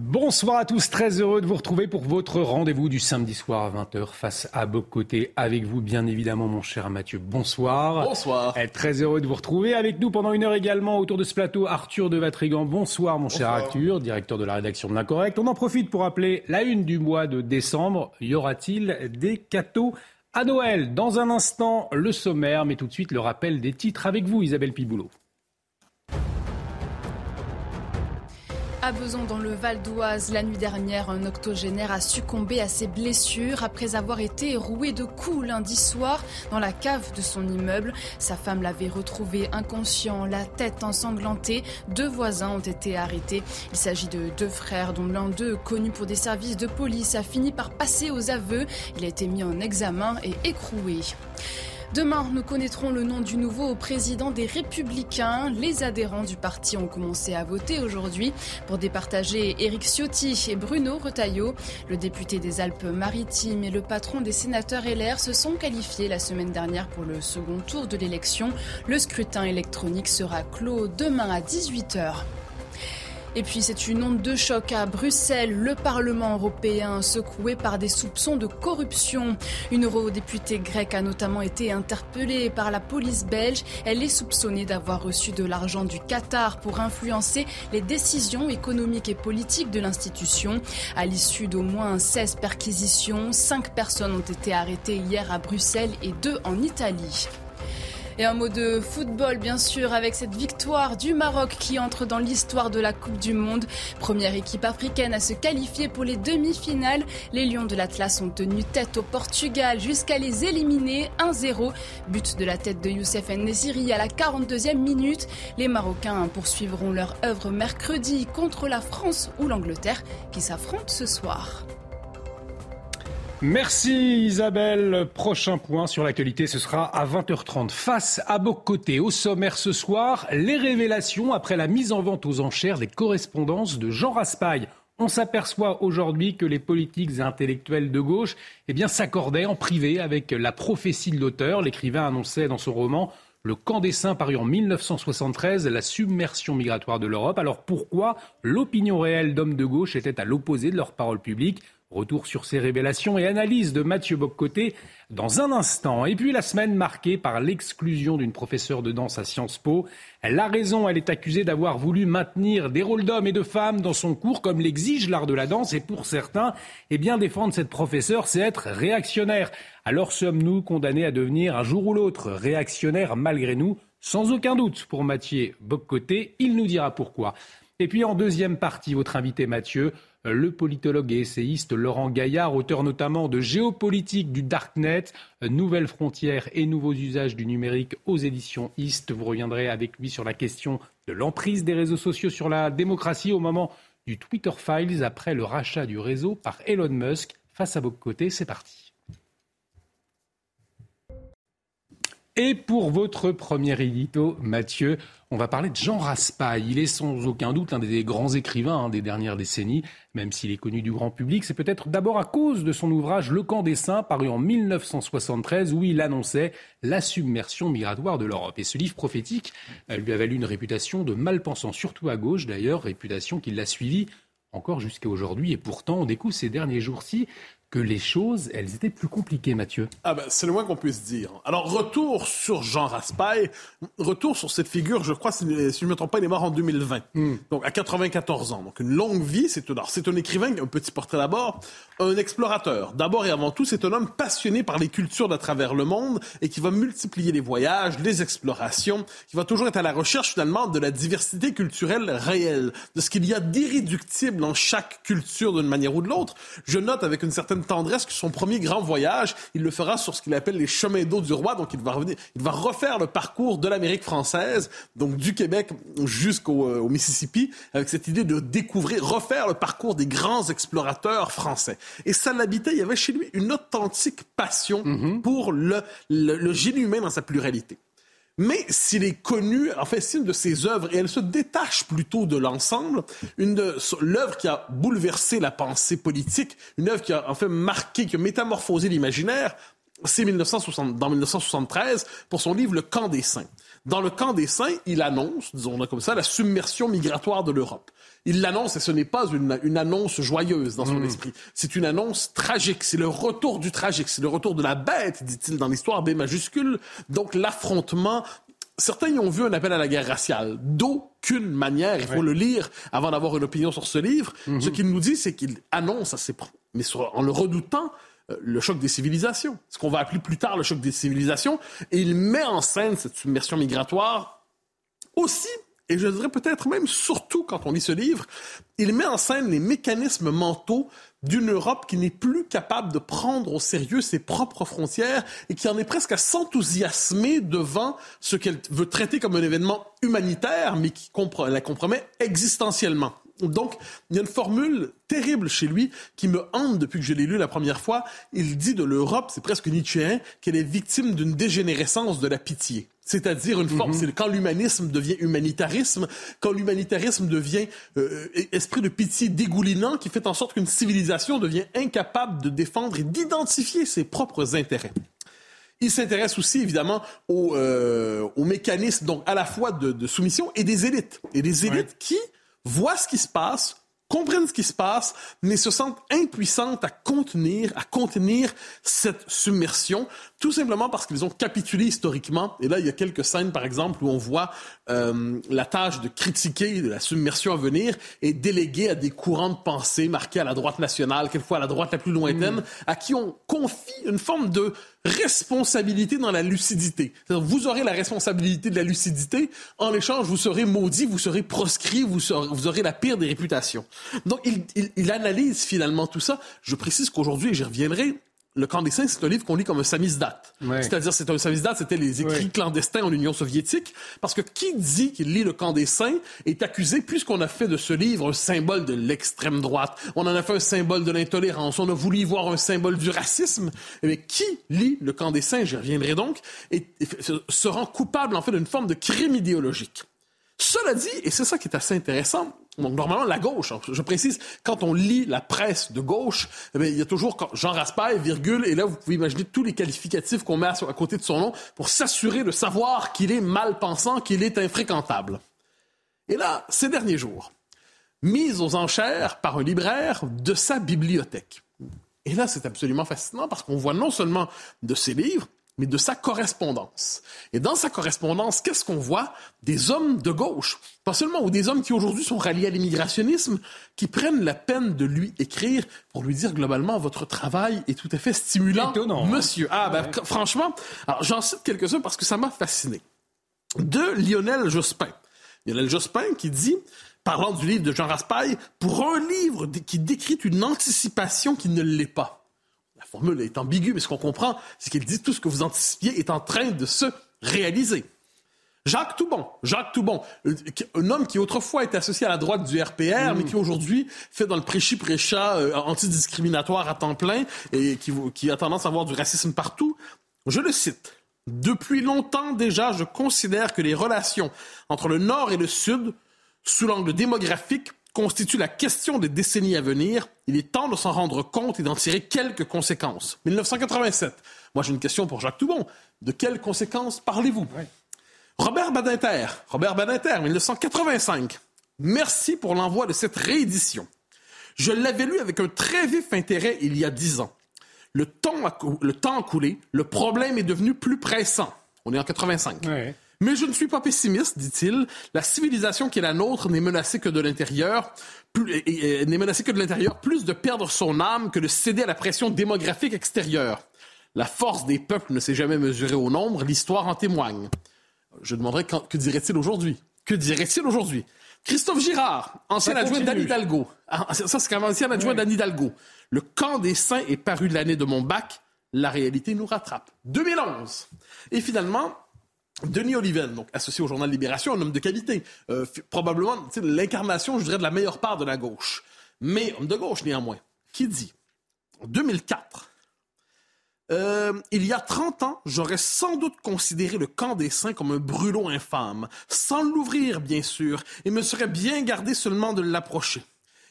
Bonsoir à tous, très heureux de vous retrouver pour votre rendez-vous du samedi soir à 20h face à Bocoté. Avec vous, bien évidemment, mon cher Mathieu. Bonsoir. Bonsoir. Eh, Très heureux de vous retrouver. Avec nous pendant une heure également autour de ce plateau, Arthur de Vatrigan. Bonsoir, mon cher Arthur, directeur de la rédaction de l'Incorrect. On en profite pour appeler la une du mois de décembre. Y aura-t-il des cadeaux à Noël? Dans un instant, le sommaire, mais tout de suite le rappel des titres avec vous, Isabelle Piboulot. À Besançon, dans le Val d'Oise, la nuit dernière, un octogénaire a succombé à ses blessures après avoir été roué de coups lundi soir dans la cave de son immeuble. Sa femme l'avait retrouvé inconscient, la tête ensanglantée. Deux voisins ont été arrêtés. Il s'agit de deux frères dont l'un d'eux, connu pour des services de police, a fini par passer aux aveux. Il a été mis en examen et écroué. Demain, nous connaîtrons le nom du nouveau président des Républicains. Les adhérents du parti ont commencé à voter aujourd'hui pour départager Éric Ciotti et Bruno Retailleau. Le député des Alpes-Maritimes et le patron des sénateurs LR se sont qualifiés la semaine dernière pour le second tour de l'élection. Le scrutin électronique sera clos demain à 18h. Et puis c'est une onde de choc à Bruxelles, le Parlement européen secoué par des soupçons de corruption. Une eurodéputée grecque a notamment été interpellée par la police belge. Elle est soupçonnée d'avoir reçu de l'argent du Qatar pour influencer les décisions économiques et politiques de l'institution. À l'issue d'au moins 16 perquisitions, 5 personnes ont été arrêtées hier à Bruxelles et 2 en Italie. Et un mot de football, bien sûr, avec cette victoire du Maroc qui entre dans l'histoire de la Coupe du Monde. Première équipe africaine à se qualifier pour les demi-finales. Les Lions de l'Atlas ont tenu tête au Portugal jusqu'à les éliminer 1-0. But de la tête de Youssef Nesiri à la 42e minute. Les Marocains poursuivront leur œuvre mercredi contre la France ou l'Angleterre qui s'affrontent ce soir. Merci Isabelle. Prochain point sur l'actualité, ce sera à 20h30. Face à Bocoté, au sommaire ce soir, les révélations après la mise en vente aux enchères des correspondances de Jean Raspail. On s'aperçoit aujourd'hui que les politiques et intellectuels de gauche eh bien, s'accordaient en privé avec la prophétie de l'auteur. L'écrivain annonçait dans son roman le camp des saints paru en 1973, la submersion migratoire de l'Europe. Alors pourquoi l'opinion réelle d'hommes de gauche était à l'opposé de leurs paroles publiques? Retour sur ces révélations et analyse de Mathieu Boccoté dans un instant. Et puis la semaine marquée par l'exclusion d'une professeure de danse à Sciences Po. Elle a raison, elle est accusée d'avoir voulu maintenir des rôles d'hommes et de femmes dans son cours comme l'exige l'art de la danse. Et pour certains, eh bien défendre cette professeure, c'est être réactionnaire. Alors sommes-nous condamnés à devenir un jour ou l'autre réactionnaires malgré nous? Sans aucun doute pour Mathieu Boccoté, il nous dira pourquoi. Et puis en deuxième partie, votre invité Mathieu, le politologue et essayiste Laurent Gaillard, auteur notamment de Géopolitique du Darknet, Nouvelles frontières et nouveaux usages du numérique aux éditions East. Vous reviendrez avec lui sur la question de l'emprise des réseaux sociaux sur la démocratie au moment du Twitter Files après le rachat du réseau par Elon Musk. Face à vos côtés, c'est parti. Et pour votre premier édito, Mathieu, on va parler de Jean Raspail. Il est sans aucun doute l'un des grands écrivains hein, des dernières décennies, même s'il est connu du grand public. C'est peut-être d'abord à cause de son ouvrage Le camp des saints, paru en 1973, où il annonçait la submersion migratoire de l'Europe. Et ce livre prophétique lui a valu une réputation de mal-pensant, surtout à gauche d'ailleurs, réputation qui l'a suivi encore jusqu'à aujourd'hui. Et pourtant, on découvre ces derniers jours-ci que les choses, elles étaient plus compliquées, Mathieu. Ah ben, c'est le moins qu'on puisse dire. Alors, retour sur Jean Raspail, retour sur cette figure, je crois, si, si je ne me trompe pas, il est mort en 2020, donc à 94 ans. Donc, une longue vie. C'est c'est un écrivain, un petit portrait d'abord, un explorateur. D'abord et avant tout, c'est un homme passionné par les cultures d'à travers le monde et qui va multiplier les voyages, les explorations, qui va toujours être à la recherche, finalement, de la diversité culturelle réelle, de ce qu'il y a d'irréductible dans chaque culture d'une manière ou de l'autre. Je note avec une certaine tendresse que son premier grand voyage, il le fera sur ce qu'il appelle les chemins d'eau du roi. Donc, il va revenir, il va refaire le parcours de l'Amérique française, donc du Québec jusqu'au euh, Mississippi, avec cette idée de découvrir, refaire le parcours des grands explorateurs français. Et ça l'habitait. Il y avait chez lui une authentique passion mm-hmm. pour le, le, le génie humain dans sa pluralité. Mais s'il est connu, en fait, c'est une de ses œuvres, et elle se détache plutôt de l'ensemble, une de l'œuvre qui a bouleversé la pensée politique, une œuvre qui a en fait marqué, qui a métamorphosé l'imaginaire, c'est 1960, dans 1973 pour son livre Le camp des saints. Dans le camp des saints, il annonce, disons-le comme ça, la submersion migratoire de l'Europe. Il l'annonce et ce n'est pas une, une, annonce joyeuse dans son mmh. esprit. C'est une annonce tragique. C'est le retour du tragique. C'est le retour de la bête, dit-il dans l'histoire B majuscule. Donc l'affrontement Certains y ont vu un appel à la guerre raciale. D'aucune manière, il faut le lire avant d'avoir une opinion sur ce livre. Mmh. Ce qu'il nous dit, c'est qu'il annonce assez, mais en le redoutant, euh, le choc des civilisations, ce qu'on va appeler plus tard le choc des civilisations, et il met en scène cette submersion migratoire aussi, et je dirais peut-être même surtout quand on lit ce livre, il met en scène les mécanismes mentaux d'une Europe qui n'est plus capable de prendre au sérieux ses propres frontières et qui en est presque à s'enthousiasmer devant ce qu'elle veut traiter comme un événement humanitaire, mais qui la compromet existentiellement. Donc, il y a une formule terrible chez lui qui me hante depuis que je l'ai lu la première fois. Il dit de l'Europe, c'est presque nietzschéen, qu'elle est victime d'une dégénérescence de la pitié. C'est-à-dire une forme, mhm. c'est quand l'humanisme devient humanitarisme, quand l'humanitarisme devient euh, esprit de pitié dégoulinant qui fait en sorte qu'une civilisation devient incapable de défendre et d'identifier ses propres intérêts. Il s'intéresse aussi évidemment aux, euh, mécanismes donc à la fois de, soumission et des élites et des élites qui voient ce qui se passe, comprennent ce qui se passe, mais se sentent impuissantes à contenir, à contenir cette submersion, tout simplement parce qu'ils ont capitulé historiquement. Et là, il y a quelques scènes, par exemple, où on voit euh, la tâche de critiquer la submersion à venir et déléguée à des courants de pensée marqués à la droite nationale, quelquefois à la droite la plus lointaine, mm. à qui on confie une forme de responsabilité dans la lucidité. Vous aurez la responsabilité de la lucidité. En échange, vous serez maudit, vous serez proscrit, vous, vous aurez la pire des réputations. Donc, il, il, il analyse finalement tout ça. Je précise qu'aujourd'hui, et j'y reviendrai, le Camp des Saints, c'est un livre qu'on lit comme un samizdat. C'est-à-dire, c'est un samizdat, c'était les écrits clandestins en Union soviétique. Parce que qui dit qu'il lit le Camp des Saints est accusé, puisqu'on a fait de ce livre un symbole de l'extrême droite. On en a fait un symbole de l'intolérance. On a voulu y voir un symbole du racisme. Mais eh qui lit le Camp des Saints, j'y reviendrai donc, et, se rend coupable, en fait, d'une forme de crime idéologique. Cela dit, et c'est ça qui est assez intéressant, donc normalement la gauche, hein, je précise, quand on lit la presse de gauche, eh il y a toujours Jean Raspail, virgule, et là vous pouvez imaginer tous les qualificatifs qu'on met à, côté de son nom pour s'assurer de savoir qu'il est mal pensant, qu'il est infréquentable. Et là, ces derniers jours, mise aux enchères par un libraire de sa bibliothèque. Et là, c'est absolument fascinant parce qu'on voit non seulement de ses livres, mais de sa correspondance. Et dans sa correspondance, qu'est-ce qu'on voit? Des hommes de gauche, pas seulement, ou des hommes qui aujourd'hui sont ralliés à l'immigrationnisme, qui prennent la peine de lui écrire pour lui dire globalement, votre travail est tout à fait stimulant, Étonnant, hein? monsieur. Ah, ben, franchement, j'en cite quelques-uns parce que ça m'a fasciné. De Lionel Jospin. Lionel Jospin qui dit, parlant du livre de Jean Raspail, pour un livre qui décrit une anticipation qui ne l'est pas formule est ambiguë, mais ce qu'on comprend, c'est qu'il dit tout ce que vous anticipiez est en train de se réaliser. Jacques Toubon, Jacques Toubon, un homme qui autrefois était associé à la droite du RPR, mais qui aujourd'hui fait dans le prêchi-prêcha euh, antidiscriminatoire à temps plein et qui, qui a tendance à avoir du racisme partout. Je le cite. Depuis longtemps déjà, je considère que les relations entre le Nord et le Sud, sous l'angle démographique, constitue la question des décennies à venir. Il est temps de s'en rendre compte et d'en tirer quelques conséquences. 1987. Moi, j'ai une question pour Jacques Toubon. De quelles conséquences parlez-vous? Robert Badinter. Robert Badinter, 1985. Merci pour l'envoi de cette réédition. Je l'avais lu avec un très vif intérêt il y a dix ans. Le temps a, le temps a coulé, le problème est devenu plus pressant. On est en 85. Mais je ne suis pas pessimiste, dit-il. La civilisation qui est la nôtre n'est menacée que de l'intérieur, n'est menacée que de l'intérieur, plus de perdre son âme que de céder à la pression démographique extérieure. La force des peuples ne s'est jamais mesurée au nombre, l'histoire en témoigne. Je demanderais que dirait-il aujourd'hui? Que dirait-il aujourd'hui? Christophe Girard, ancien adjoint d'Anne Hidalgo. Ah, ça, c'est quand même ancien adjoint d'Anne Hidalgo. Le camp des saints est paru l'année de mon bac. La réalité nous rattrape. 2011. Et finalement, Denis Oliven, donc associé au journal Libération, un homme de qualité, euh, probablement l'incarnation, je dirais, de la meilleure part de la gauche, mais homme de gauche néanmoins, qui dit, en 2004, euh, il y a 30 ans, j'aurais sans doute considéré le camp des saints comme un brûlot infâme, sans l'ouvrir bien sûr, et me serais bien gardé seulement de l'approcher.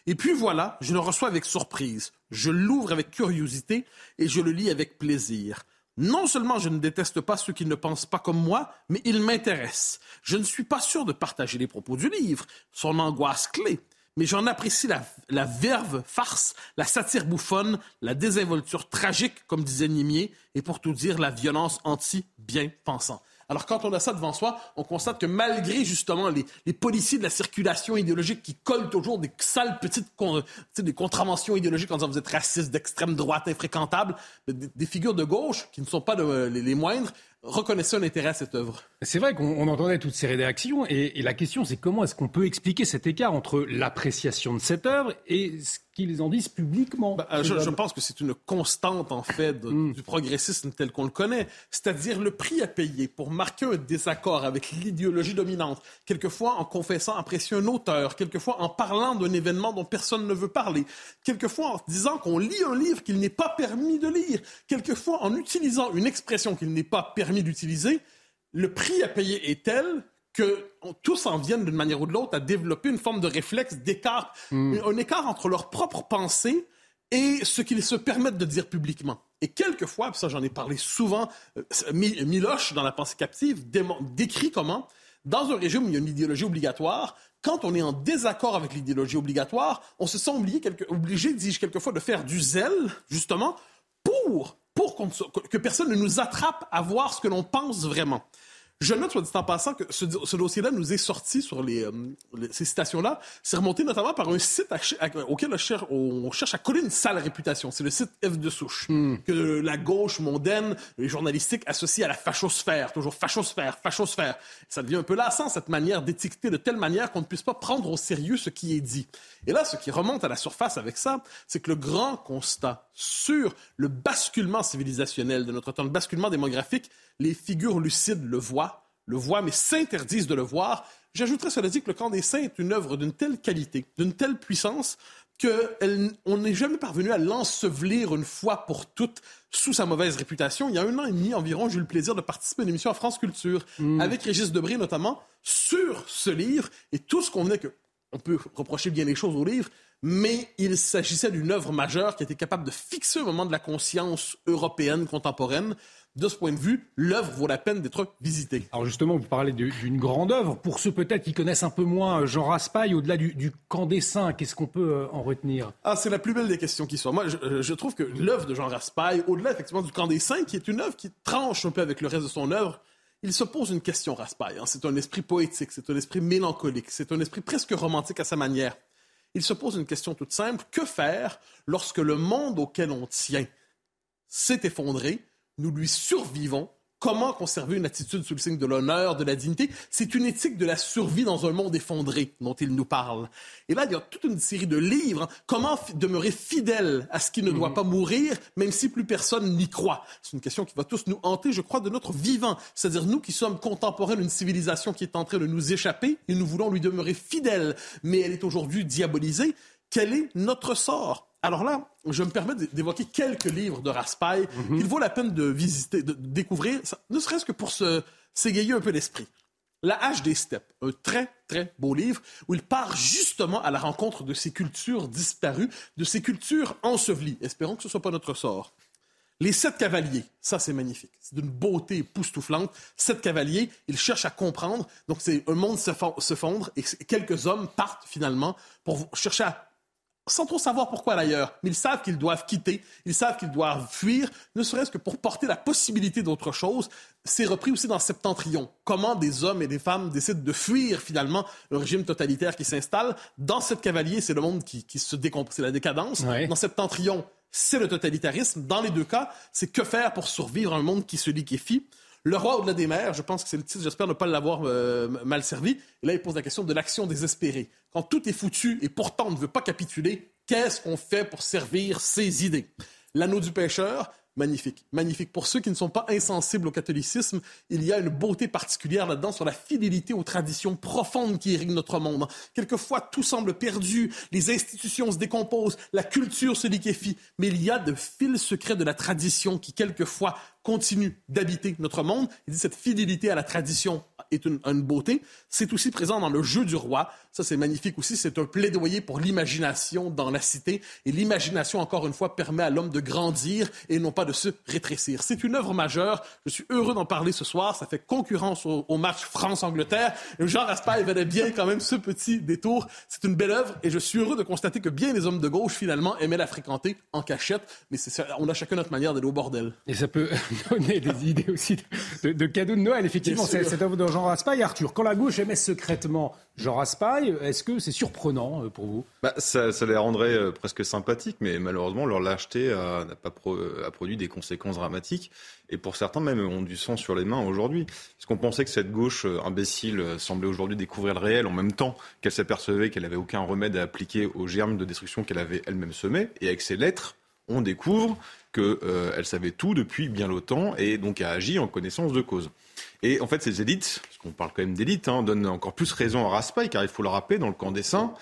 Et puis voilà, je le reçois avec surprise, je l'ouvre avec curiosité et je le lis avec plaisir. Non seulement je ne déteste pas ceux qui ne pensent pas comme moi, mais ils m'intéressent. Je ne suis pas sûr de partager les propos du livre, son angoisse clé, mais j'en apprécie la, verve farce, la satire bouffonne, la désinvolture tragique, comme disait Nimier, et pour tout dire, la violence anti-bien-pensant. Alors quand on a ça devant soi, on constate que malgré justement les, policiers de la circulation idéologique qui collent toujours des sales petites des contraventions idéologiques en disant vous êtes raciste, d'extrême droite, infréquentable, des, figures de gauche qui ne sont pas les moindres reconnaissait un intérêt à cette œuvre. C'est vrai qu'on entendait toutes ces rédactions et, la question c'est comment est-ce qu'on peut expliquer cet écart entre l'appréciation de cette œuvre et ce qu'ils en disent publiquement bah, euh, je, pense que c'est une constante en fait mm. du progressisme tel qu'on le connaît, c'est-à-dire le prix à payer pour marquer un désaccord avec l'idéologie dominante, quelquefois en confessant apprécier un auteur, quelquefois en parlant d'un événement dont personne ne veut parler, quelquefois en disant qu'on lit un livre qu'il n'est pas permis de lire, quelquefois en utilisant une expression qu'il n'est pas permis d'utiliser, le prix à payer est tel que tous en viennent d'une manière ou de l'autre à développer une forme de réflexe d'écart, hmm. un écart entre leur propre pensée et ce qu'ils se permettent de dire publiquement. Et quelquefois, ça j'en ai parlé souvent, euh, Miloche, dans La pensée captive, décrit comment, dans un régime où il y a une idéologie obligatoire, quand on est en désaccord avec l'idéologie obligatoire, on se sent obligé, obligé dis-je quelquefois, de faire du zèle, justement, pour pour que personne ne nous attrape à voir ce que l'on pense vraiment. Je note, soit dit en passant, que ce, dossier-là nous est sorti sur les, euh, ces citations-là. C'est remonté notamment par un site auquel on cherche, à coller une sale réputation. C'est le site F de souche, hmm. que la gauche mondaine, les journalistiques associent à la fachosphère. Toujours fachosphère, fachosphère. Ça devient un peu lassant, cette manière d'étiqueter de telle manière qu'on ne puisse pas prendre au sérieux ce qui est dit. Et là, ce qui remonte à la surface avec ça, c'est que le grand constat sur le basculement civilisationnel de notre temps, le basculement démographique, les figures lucides le voient, le voient, mais s'interdisent de le voir. J'ajouterais cela dit que le camp des saints est une œuvre d'une telle qualité, d'une telle puissance, qu'on n'est jamais parvenu à l'ensevelir une fois pour toutes sous sa mauvaise réputation. Il y a un an et demi environ, j'ai eu le plaisir de participer à une émission à France Culture, mm. avec Régis Debré notamment, sur ce livre et tout ce qu'on venait que... On peut reprocher bien les choses au livre, mais il s'agissait d'une œuvre majeure qui était capable de fixer un moment de la conscience européenne contemporaine de ce point de vue, l'œuvre vaut la peine d'être visitée. Alors justement, vous parlez d'une grande œuvre. Pour ceux peut-être qui connaissent un peu moins euh, Jean Raspail, au-delà du, camp des saints, qu'est-ce qu'on peut euh, en retenir? Ah, c'est la plus belle des questions qui soit. Moi, je, euh, trouve que l'œuvre de Jean Raspail, au-delà effectivement du camp des saints, qui est une œuvre qui tranche un peu avec le reste de son œuvre, il se pose une question, Raspail. Hein. C'est un esprit poétique, c'est un esprit mélancolique, c'est un esprit presque romantique à sa manière. Il se pose une question toute simple. Que faire lorsque le monde auquel on tient s'est effondré? Nous lui survivons. Comment conserver une attitude sous le signe de l'honneur, de la dignité? C'est une éthique de la survie dans un monde effondré dont il nous parle. Et là, il y a toute une série de livres. Hein. Comment demeurer fidèle à ce qui ne doit mhm. pas mourir, même si plus personne n'y croit? C'est une question qui va tous nous hanter, je crois, de notre vivant. C'est-à-dire nous qui sommes contemporains d'une civilisation qui est en train de nous échapper et nous voulons lui demeurer fidèles, mais elle est aujourd'hui diabolisée. Quel est notre sort? Alors là, je me permets d'évoquer quelques livres de Raspail mhm. qu'il vaut la peine de visiter, de découvrir, ne serait-ce que pour se s'égayer un peu l'esprit. La hache des steppes, un très, très beau livre où il part justement à la rencontre de ces cultures disparues, de ces cultures ensevelies. Espérons que ce ne soit pas notre sort. Les sept cavaliers, ça c'est magnifique. C'est d'une beauté époustouflante. Sept cavaliers, ils cherchent à comprendre. Donc c'est un monde se fondre et quelques hommes partent finalement pour chercher à sans trop savoir pourquoi d'ailleurs, mais ils savent qu'ils doivent quitter, ils savent qu'ils doivent fuir, ne serait-ce que pour porter la possibilité d'autre chose. C'est repris aussi dans Septentrion. Comment des hommes et des femmes décident de fuir finalement le régime totalitaire qui s'installe. Dans cette cavalier, c'est le monde qui, se décompose, c'est la décadence. Dans Septentrion, c'est le totalitarisme. Dans les deux cas, c'est que faire pour survivre à un monde qui se liquéfie. Le roi au-delà des mers, je pense que c'est le titre, j'espère ne pas l'avoir euh, mal servi. Et là, il pose la question de l'action désespérée. Quand tout est foutu et pourtant on ne veut pas capituler, qu'est-ce qu'on fait pour servir ses idées? L'anneau du pêcheur, magnifique. Magnifique. Pour ceux qui ne sont pas insensibles au catholicisme, il y a une beauté particulière là-dedans sur la fidélité aux traditions profondes qui irriguent notre monde. Quelquefois, tout semble perdu, les institutions se décomposent, la culture se liquéfie, mais il y a de fils secrets de la tradition qui, quelquefois, continuent d'habiter notre monde. Il dit cette fidélité à la tradition est une, une beauté. C'est aussi présent dans le jeu du roi. Ça, c'est magnifique aussi. C'est un plaidoyer pour l'imagination dans la cité. Et l'imagination, encore une fois, permet à l'homme de grandir et non pas de se rétrécir. C'est une œuvre majeure. Je suis heureux d'en parler ce soir. Ça fait concurrence au, match France-Angleterre. Jean Raspail venait bien quand même ce petit détour. C'est une belle œuvre et je suis heureux de constater que bien les hommes de gauche, finalement, aimaient la fréquenter en cachette. Mais on a chacun notre manière d'aller au bordel. Et ça peut donner des idées aussi de, cadeaux de Noël, effectivement. Cette œuvre de Jean Raspail. Arthur, quand la gauche aimait secrètement Jean Raspail, est-ce que c'est surprenant euh, pour vous? Bah, ça, les rendrait euh, presque sympathiques, mais malheureusement, leur lâcheté n'a pas a produit des conséquences dramatiques. Et pour certains, même, ont du sang sur les mains aujourd'hui. Parce qu'on pensait que cette gauche euh, imbécile semblait aujourd'hui découvrir le réel en même temps qu'elle s'apercevait qu'elle n'avait aucun remède à appliquer aux germes de destruction qu'elle avait elle-même semés. Et avec ses lettres, on découvre qu'elle savait tout depuis bien longtemps et donc a agi en connaissance de cause. Et en fait, ces élites, parce qu'on parle quand même d'élites, hein, donnent encore plus raison à Raspail, car il faut le rappeler, dans le camp des saints,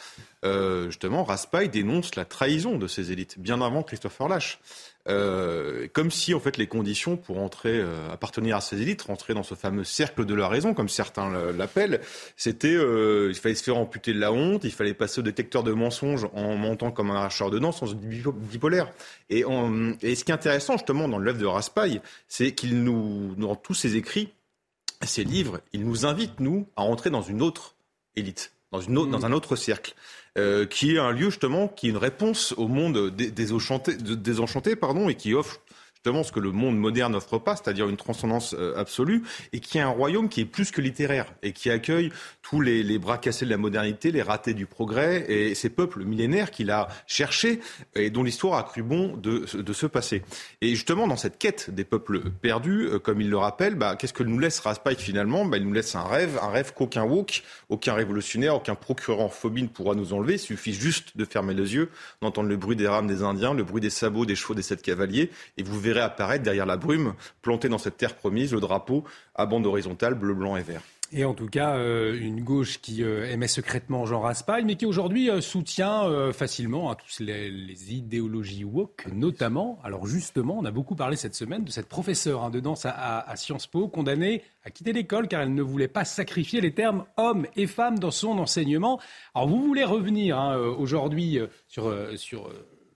euh, justement, Raspail dénonce la trahison de ces élites, bien avant Christopher Lash. Euh, comme si en fait les conditions pour entrer, euh, appartenir à ces élites, rentrer dans ce fameux cercle de la raison, comme certains l'appellent, c'était euh, il fallait se faire amputer de la honte, il fallait passer au détecteur de mensonges en montant comme un arracheur de dents sans bipolaire. Et, et, ce qui est intéressant justement dans l'œuvre de Raspail, c'est qu'il nous, dans tous ses écrits, ces livres, ils nous invitent, nous, à entrer dans une autre élite, dans, une autre, dans mm. un autre cercle, euh, qui est un lieu, justement, qui est une réponse au monde désenchanté, désenchanté pardon, et qui offre ce que le monde moderne n'offre pas, c'est-à-dire une transcendance euh, absolue, et qui est un royaume qui est plus que littéraire et qui accueille tous les, bras cassés de la modernité, les ratés du progrès et ces peuples millénaires qu'il a cherchés et dont l'histoire a cru bon de, de se passer. Et justement, dans cette quête des peuples perdus, euh, comme il le rappelle, bah, qu'est-ce que nous laisse Raspail finalement? Bah, Il nous laisse un rêve, un rêve qu'aucun woke, aucun révolutionnaire, aucun procureur en phobie ne pourra nous enlever. Il suffit juste de fermer les yeux, d'entendre le bruit des rames des Indiens, le bruit des sabots des chevaux des sept cavaliers, et vous verrez apparaître derrière la brume, planté dans cette terre promise, le drapeau à bande horizontale bleu, blanc et vert. Et en tout cas, euh, une gauche qui euh, aimait secrètement Jean Raspail, mais qui aujourd'hui euh, soutient facilement hein, toutes les, idéologies woke, notamment. Alors justement, on a beaucoup parlé cette semaine de cette professeure hein, de danse à, Sciences Po, condamnée à quitter l'école car elle ne voulait pas sacrifier les termes hommes et femmes dans son enseignement. Alors vous voulez revenir hein, aujourd'hui sur, sur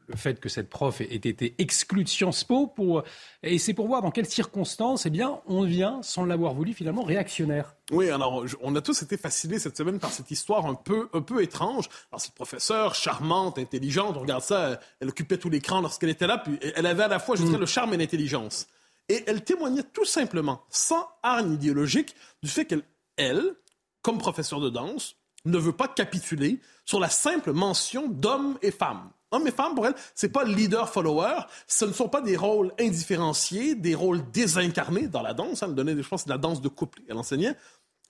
le fait que cette prof ait été exclue de Sciences Po. Pour, et c'est pour voir dans quelles circonstances eh bien, on vient, sans l'avoir voulu, finalement réactionnaire. Oui, alors on a tous été fascinés cette semaine par cette histoire un peu, un peu étrange. Alors cette professeure charmante, intelligente, on regarde ça, elle occupait tout l'écran lorsqu'elle était là, puis elle avait à la fois, je dirais, mm. le charme et l'intelligence. Et elle témoignait tout simplement, sans hargne idéologique, du fait qu'elle, elle, comme professeure de danse, ne veut pas capituler sur la simple mention d'hommes et femmes. Hommes et femmes, pour elle, c'est pas leader-follower. Ce ne sont pas des rôles indifférenciés, des rôles désincarnés dans la danse. Elle donnait, je pense, c'est la danse de couple. Elle enseignait.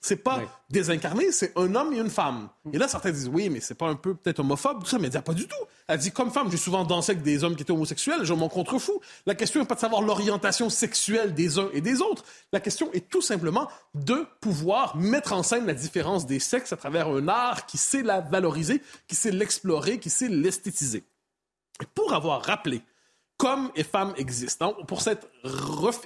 C'est pas désincarné, c'est un homme et une femme. Et là, certains disent oui, mais c'est pas un peu peut-être homophobe, tout ça, mais elle dit ah, pas du tout. Elle dit comme femme, j'ai souvent dansé avec des hommes qui étaient homosexuels, je m'en contrefous. La question n'est pas de savoir l'orientation sexuelle des uns et des autres. La question est tout simplement de pouvoir mettre en scène la différence des sexes à travers un art qui sait la valoriser, qui sait l'explorer, qui sait l'esthétiser. Pour avoir rappelé qu'hommes et femmes existent, pour s'être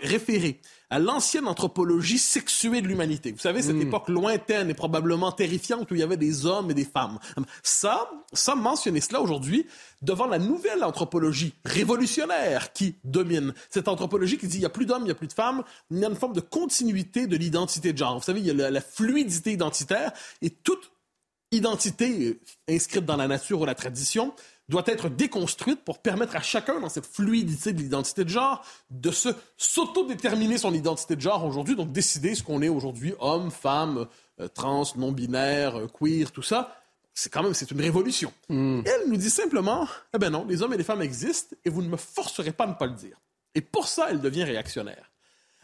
référé à l'ancienne anthropologie sexuée de l'humanité. Vous savez, cette hmm. époque lointaine et probablement terrifiante où il y avait des hommes et des femmes. Ça, ça mentionner cela aujourd'hui devant la nouvelle anthropologie révolutionnaire qui domine. Cette anthropologie qui dit il n'y a plus d'hommes, il n'y a plus de femmes, il y a une forme de continuité de l'identité de genre. Vous savez, il y a la, la fluidité identitaire et toute identité inscrite dans la nature ou la tradition doit être déconstruite pour permettre à chacun, dans cette fluidité de l'identité de genre, de se s'autodéterminer son identité de genre aujourd'hui, donc décider ce qu'on est aujourd'hui, homme, femme, euh, trans, non-binaire, euh, queer, tout ça. C'est quand même, c'est une révolution. Hmm. Elle nous dit simplement, eh ben non, les hommes et les femmes existent et vous ne me forcerez pas à ne pas le dire. Et pour ça, elle devient réactionnaire.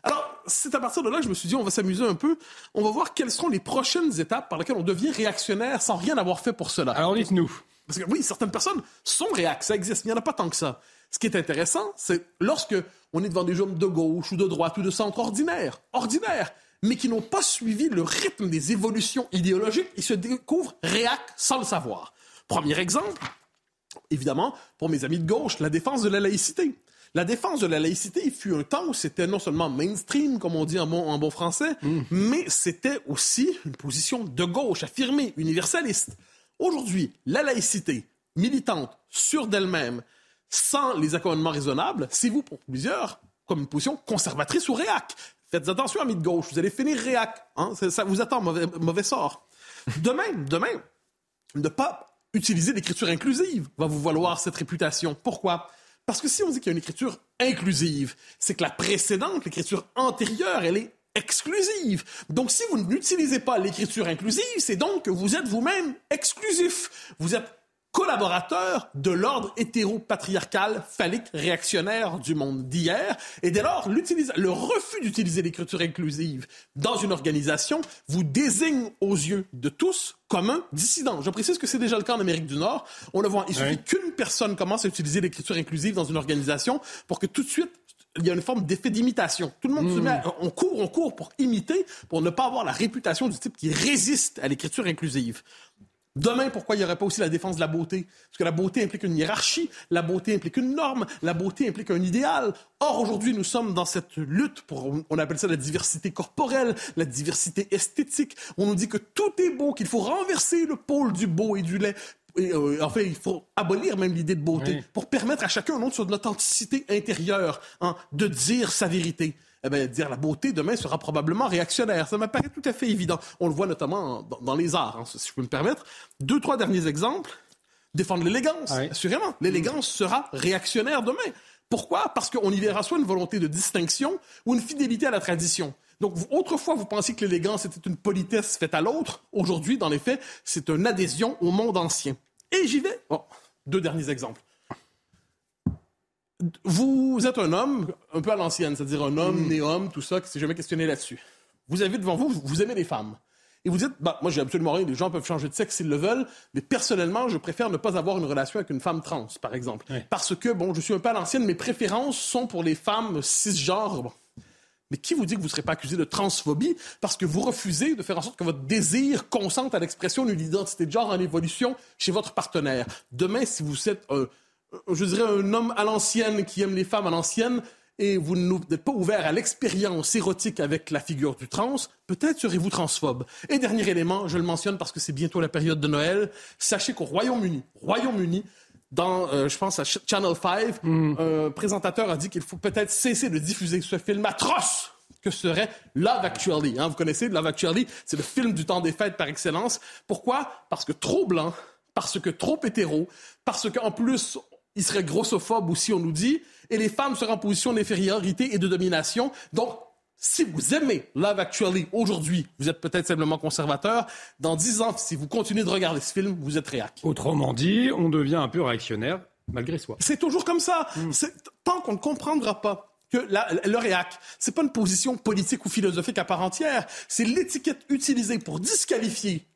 Alors, c'est à partir de là que je me suis dit, on va s'amuser un peu. On va voir quelles seront les prochaines étapes par lesquelles on devient réactionnaire sans rien avoir fait pour cela. Alors, dites-nous. Parce que oui, certaines personnes sont réac, ça existe, il n'y en a pas tant que ça. Ce qui est intéressant, c'est lorsque on est devant des hommes de gauche ou de droite ou de centre ordinaire, ordinaire, mais qui n'ont pas suivi le rythme des évolutions idéologiques, ils se découvrent réac sans le savoir. Premier exemple, évidemment, pour mes amis de gauche, la défense de la laïcité. La défense de la laïcité, fut un temps où c'était non seulement mainstream, comme on dit en bon, en bon français, mm. mais c'était aussi une position de gauche, affirmée, universaliste. Aujourd'hui, la laïcité, militante, sûre d'elle-même, sans les accommodements raisonnables, c'est vous, pour plusieurs, comme une position conservatrice ou réac. Faites attention, amis de gauche, vous allez finir réac. Hein? Ça vous attend mauvais, mauvais sort. Demain, demain, ne pas utiliser l'écriture inclusive va vous valoir cette réputation. Pourquoi? Parce que si on dit qu'il y a une écriture inclusive, c'est que la précédente, l'écriture antérieure, elle est exclusive. Donc si vous n'utilisez pas l'écriture inclusive, c'est donc que vous êtes vous-même exclusif. Vous êtes collaborateur de l'ordre hétéro-patriarcal, phallique, réactionnaire du monde d'hier. Et dès lors, le refus d'utiliser l'écriture inclusive dans une organisation vous désigne aux yeux de tous comme un dissident. Je précise que c'est déjà le cas en Amérique du Nord. On le voit. Il suffit qu'une personne commence à utiliser l'écriture inclusive dans une organisation pour que tout de suite il y a une forme d'effet d'imitation. Tout le monde se hmm. met, on court, on court pour imiter, pour ne pas avoir la réputation du type qui résiste à l'écriture inclusive. Demain, pourquoi il n'y aurait pas aussi la défense de la beauté? Parce que la beauté implique une hiérarchie, la beauté implique une norme, la beauté implique un idéal. Or, aujourd'hui, nous sommes dans cette lutte pour, on appelle ça la diversité corporelle, la diversité esthétique. On nous dit que tout est beau, qu'il faut renverser le pôle du beau et du laid. Euh, en fait, il faut abolir même l'idée de beauté pour permettre à chacun un autre sur de l'authenticité intérieure, hein, de dire sa vérité eh bien, dire la beauté demain sera probablement réactionnaire. Ça m'apparaît tout à fait évident. On le voit notamment dans, les arts, hein, si je peux me permettre. Deux, trois derniers exemples. Défendre l'élégance, assurément. L'élégance sera réactionnaire demain. Pourquoi? Parce qu'on y verra soit une volonté de distinction ou une fidélité à la tradition. Donc, autrefois, vous pensiez que l'élégance était une politesse faite à l'autre. Aujourd'hui, dans les faits, c'est une adhésion au monde ancien. Et j'y vais. deux derniers exemples vous êtes un homme un peu à l'ancienne, c'est-à-dire un homme, mm. né homme, tout ça, qui s'est jamais questionné là-dessus. Vous avez devant vous, vous aimez les femmes. Et vous dites, bah, moi j'ai absolument rien, les gens peuvent changer de sexe s'ils le veulent, mais personnellement, je préfère ne pas avoir une relation avec une femme trans, par exemple. Parce que, bon, je suis un peu à l'ancienne, mes préférences sont pour les femmes cisgenres. Mais qui vous dit que vous ne serez pas accusé de transphobie parce que vous refusez de faire en sorte que votre désir consente à l'expression d'une identité de genre en évolution chez votre partenaire? Demain, si vous êtes un je dirais, un homme à l'ancienne qui aime les femmes à l'ancienne et vous n'êtes pas ouvert à l'expérience érotique avec la figure du trans, peut-être serez-vous transphobe. Et dernier élément, je le mentionne parce que c'est bientôt la période de Noël, sachez qu'au Royaume-Uni, Royaume-Uni, dans, euh, je pense à Channel 5, mm. un présentateur a dit qu'il faut peut-être cesser de diffuser ce film atroce que serait Love Actually. Hein, vous connaissez Love Actually, c'est le film du temps des fêtes par excellence. Pourquoi? Parce que trop blanc, parce que trop hétéro, parce qu'en plus il serait grossophobe aussi, on nous dit, et les femmes seraient en position d'infériorité et de domination. Donc, si vous aimez Love Actually aujourd'hui, vous êtes peut-être simplement conservateur. Dans dix ans, si vous continuez de regarder ce film, vous êtes réac. Autrement dit, on devient un peu réactionnaire malgré soi. C'est toujours comme ça. Mm. Tant qu'on ne comprendra pas que le réac, c'est pas une position politique ou philosophique à part entière, c'est l'étiquette utilisée pour disqualifier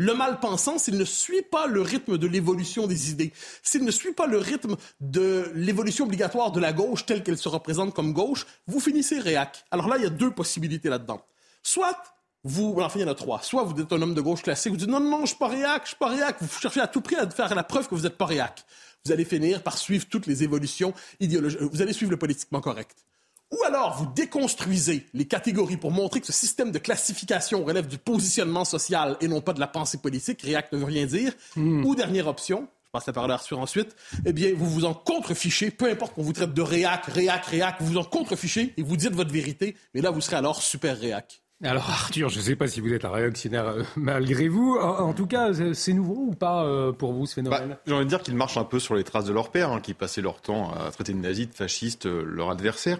le mal-pensant, s'il ne suit pas le rythme de l'évolution des idées, s'il ne suit pas le rythme de l'évolution obligatoire de la gauche telle qu'elle se représente comme gauche, vous finissez réac. Alors là, il y a deux possibilités là-dedans. Soit vous, enfin, il y en a trois. Soit vous êtes un homme de gauche classique, vous dites non, non, je suis pas réac, je suis pas réac. Vous cherchez à tout prix à faire la preuve que vous n'êtes pas réac. Vous allez finir par suivre toutes les évolutions idéologiques. Vous allez suivre le politiquement correct. Ou alors vous déconstruisez les catégories pour montrer que ce système de classification relève du positionnement social et non pas de la pensée politique. Réac ne veut rien dire. Hmm. Ou dernière option, je passe la parole à Arthur ensuite, eh bien, vous vous en contrefichez, peu importe qu'on vous traite de réac, réac, réac, vous vous en contrefichez et vous dites votre vérité, mais là, vous serez alors super réac. Alors Arthur, je ne sais pas si vous êtes un réactionnaire euh, malgré vous. En, tout cas, c'est nouveau ou pas euh, pour vous ce phénomène? bah, J'ai envie de dire qu'ils marchent un peu sur les traces de leur père, hein, qui passaient leur temps à traiter de nazis, de fascistes, euh, leur adversaire.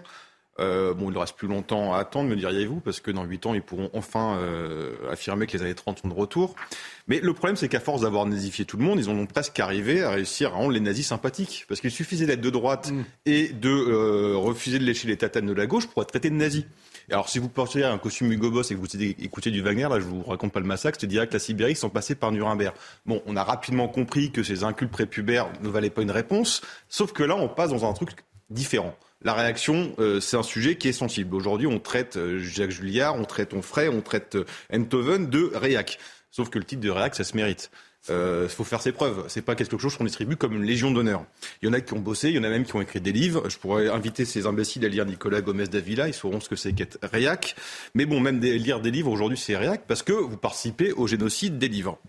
Euh, bon, il ne reste plus longtemps à attendre, me diriez-vous, parce que dans 8 ans, ils pourront enfin euh, affirmer que les années 30 sont de retour. Mais le problème, c'est qu'à force d'avoir nazifié tout le monde, ils en ont presque arrivé à réussir à rendre les nazis sympathiques. Parce qu'il suffisait d'être de droite mm. et de euh, refuser de lécher les tatanes de la gauche pour être traité de nazi. alors, si vous portez un costume Hugo Boss et que vous écoutez du Wagner, là, je vous raconte pas le massacre, dirais que la Sibérie sont passés par Nuremberg. Bon, on a rapidement compris que ces incultes prépubères ne valaient pas une réponse, sauf que là, on passe dans un truc différent. La réaction, euh, c'est un sujet qui est sensible. Aujourd'hui, on traite euh, Jacques Julliard, on traite Onfray, on traite euh, Enthoven de réac. Sauf que le titre de réac, ça se mérite. Il euh, faut faire ses preuves. C'est pas quelque chose qu'on distribue comme une légion d'honneur. Il y en a qui ont bossé, il y en a même qui ont écrit des livres. Je pourrais inviter ces imbéciles à lire Nicolas Gomez Davila. Ils sauront ce que c'est qu'être réac. Mais bon, même lire des livres aujourd'hui, c'est réac parce que vous participez au génocide des livres.